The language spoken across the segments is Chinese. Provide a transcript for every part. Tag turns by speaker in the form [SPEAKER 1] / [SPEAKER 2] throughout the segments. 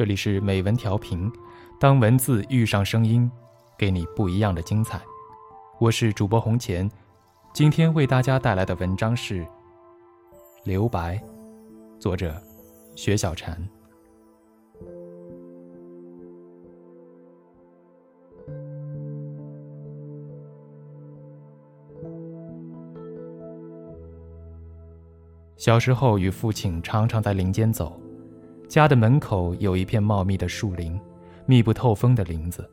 [SPEAKER 1] 这里是美文调频，当文字遇上声音，给你不一样的精彩。我是主播红钱，今天为大家带来的文章是《留白》，作者薛小婵。小时候与父亲常常在林间走。家的门口有一片茂密的树林，密不透风的林子，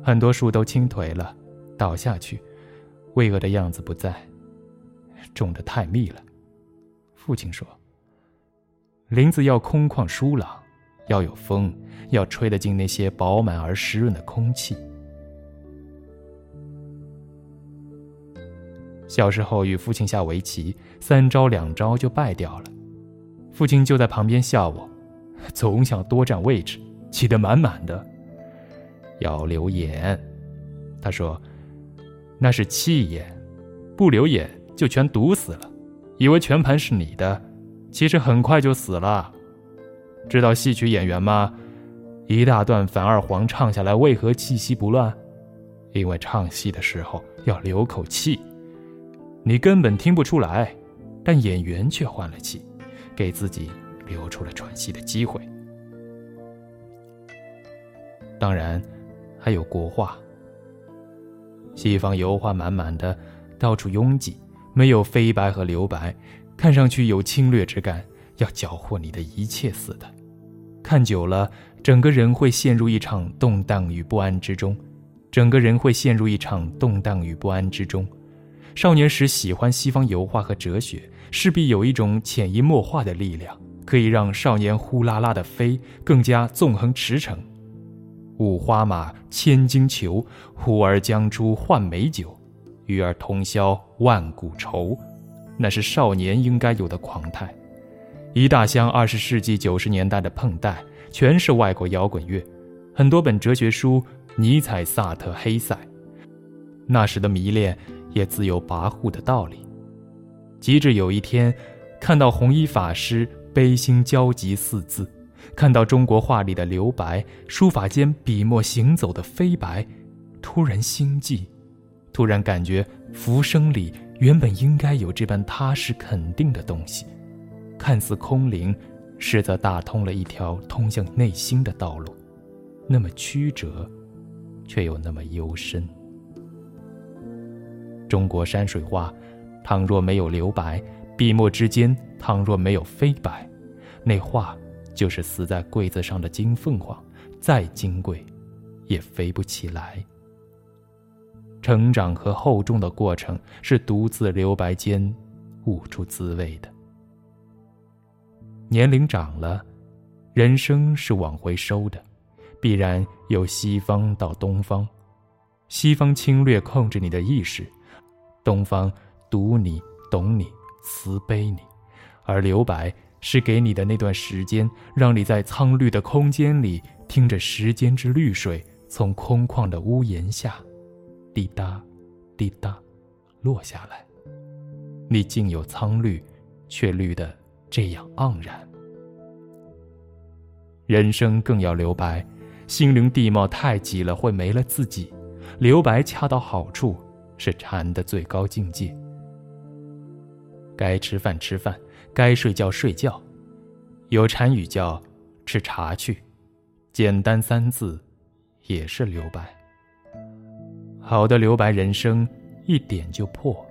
[SPEAKER 1] 很多树都倾颓了，倒下去，巍峨的样子不在，种得太密了。父亲说：“林子要空旷疏朗，要有风，要吹得进那些饱满而湿润的空气。”小时候与父亲下围棋，三招两招就败掉了，父亲就在旁边笑我。总想多占位置，挤得满满的。要留眼，他说：“那是气眼，不留眼就全堵死了。以为全盘是你的，其实很快就死了。知道戏曲演员吗？一大段反二黄唱下来，为何气息不乱？因为唱戏的时候要留口气。你根本听不出来，但演员却换了气，给自己。”留出了喘息的机会。当然，还有国画。西方油画满满的，到处拥挤，没有飞白和留白，看上去有侵略之感，要缴获你的一切似的。看久了，整个人会陷入一场动荡与不安之中，整个人会陷入一场动荡与不安之中。少年时喜欢西方油画和哲学，势必有一种潜移默化的力量。可以让少年呼啦啦的飞，更加纵横驰骋。五花马，千金裘，呼儿将出换美酒，与尔同销万古愁。那是少年应该有的狂态。一大箱二十世纪九十年代的碰带，全是外国摇滚乐，很多本哲学书，尼采、萨特、黑塞。那时的迷恋，也自有跋扈的道理。及至有一天，看到红衣法师。悲心交集四字，看到中国画里的留白，书法间笔墨行走的飞白，突然心悸，突然感觉浮生里原本应该有这般踏实肯定的东西，看似空灵，实则打通了一条通向内心的道路，那么曲折，却又那么幽深。中国山水画，倘若没有留白。笔墨之间，倘若没有飞白，那画就是死在柜子上的金凤凰，再金贵，也飞不起来。成长和厚重的过程是独自留白间悟出滋味的。年龄长了，人生是往回收的，必然由西方到东方，西方侵略控制你的意识，东方读你懂你。慈悲你，而留白是给你的那段时间，让你在苍绿的空间里听着时间之绿水从空旷的屋檐下，滴答，滴答，落下来。你竟有苍绿，却绿得这样盎然。人生更要留白，心灵地貌太挤了会没了自己，留白恰到好处，是禅的最高境界。该吃饭吃饭，该睡觉睡觉，有禅语叫“吃茶去”，简单三字，也是留白。好的留白人生，一点就破，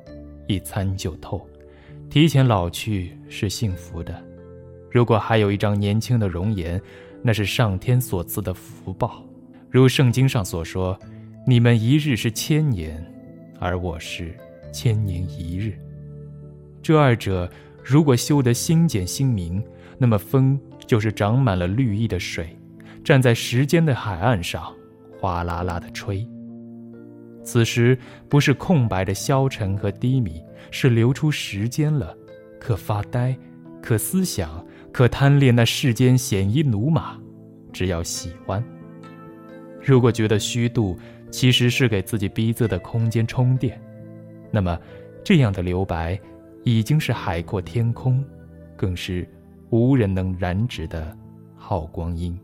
[SPEAKER 1] 一参就透，提前老去是幸福的。如果还有一张年轻的容颜，那是上天所赐的福报。如圣经上所说：“你们一日是千年，而我是千年一日。”这二者如果修得心简心明，那么风就是长满了绿意的水，站在时间的海岸上，哗啦啦的吹。此时不是空白的消沉和低迷，是流出时间了，可发呆，可思想，可贪恋那世间鲜衣怒马。只要喜欢。如果觉得虚度，其实是给自己逼仄的空间充电。那么，这样的留白。已经是海阔天空，更是无人能染指的好光阴。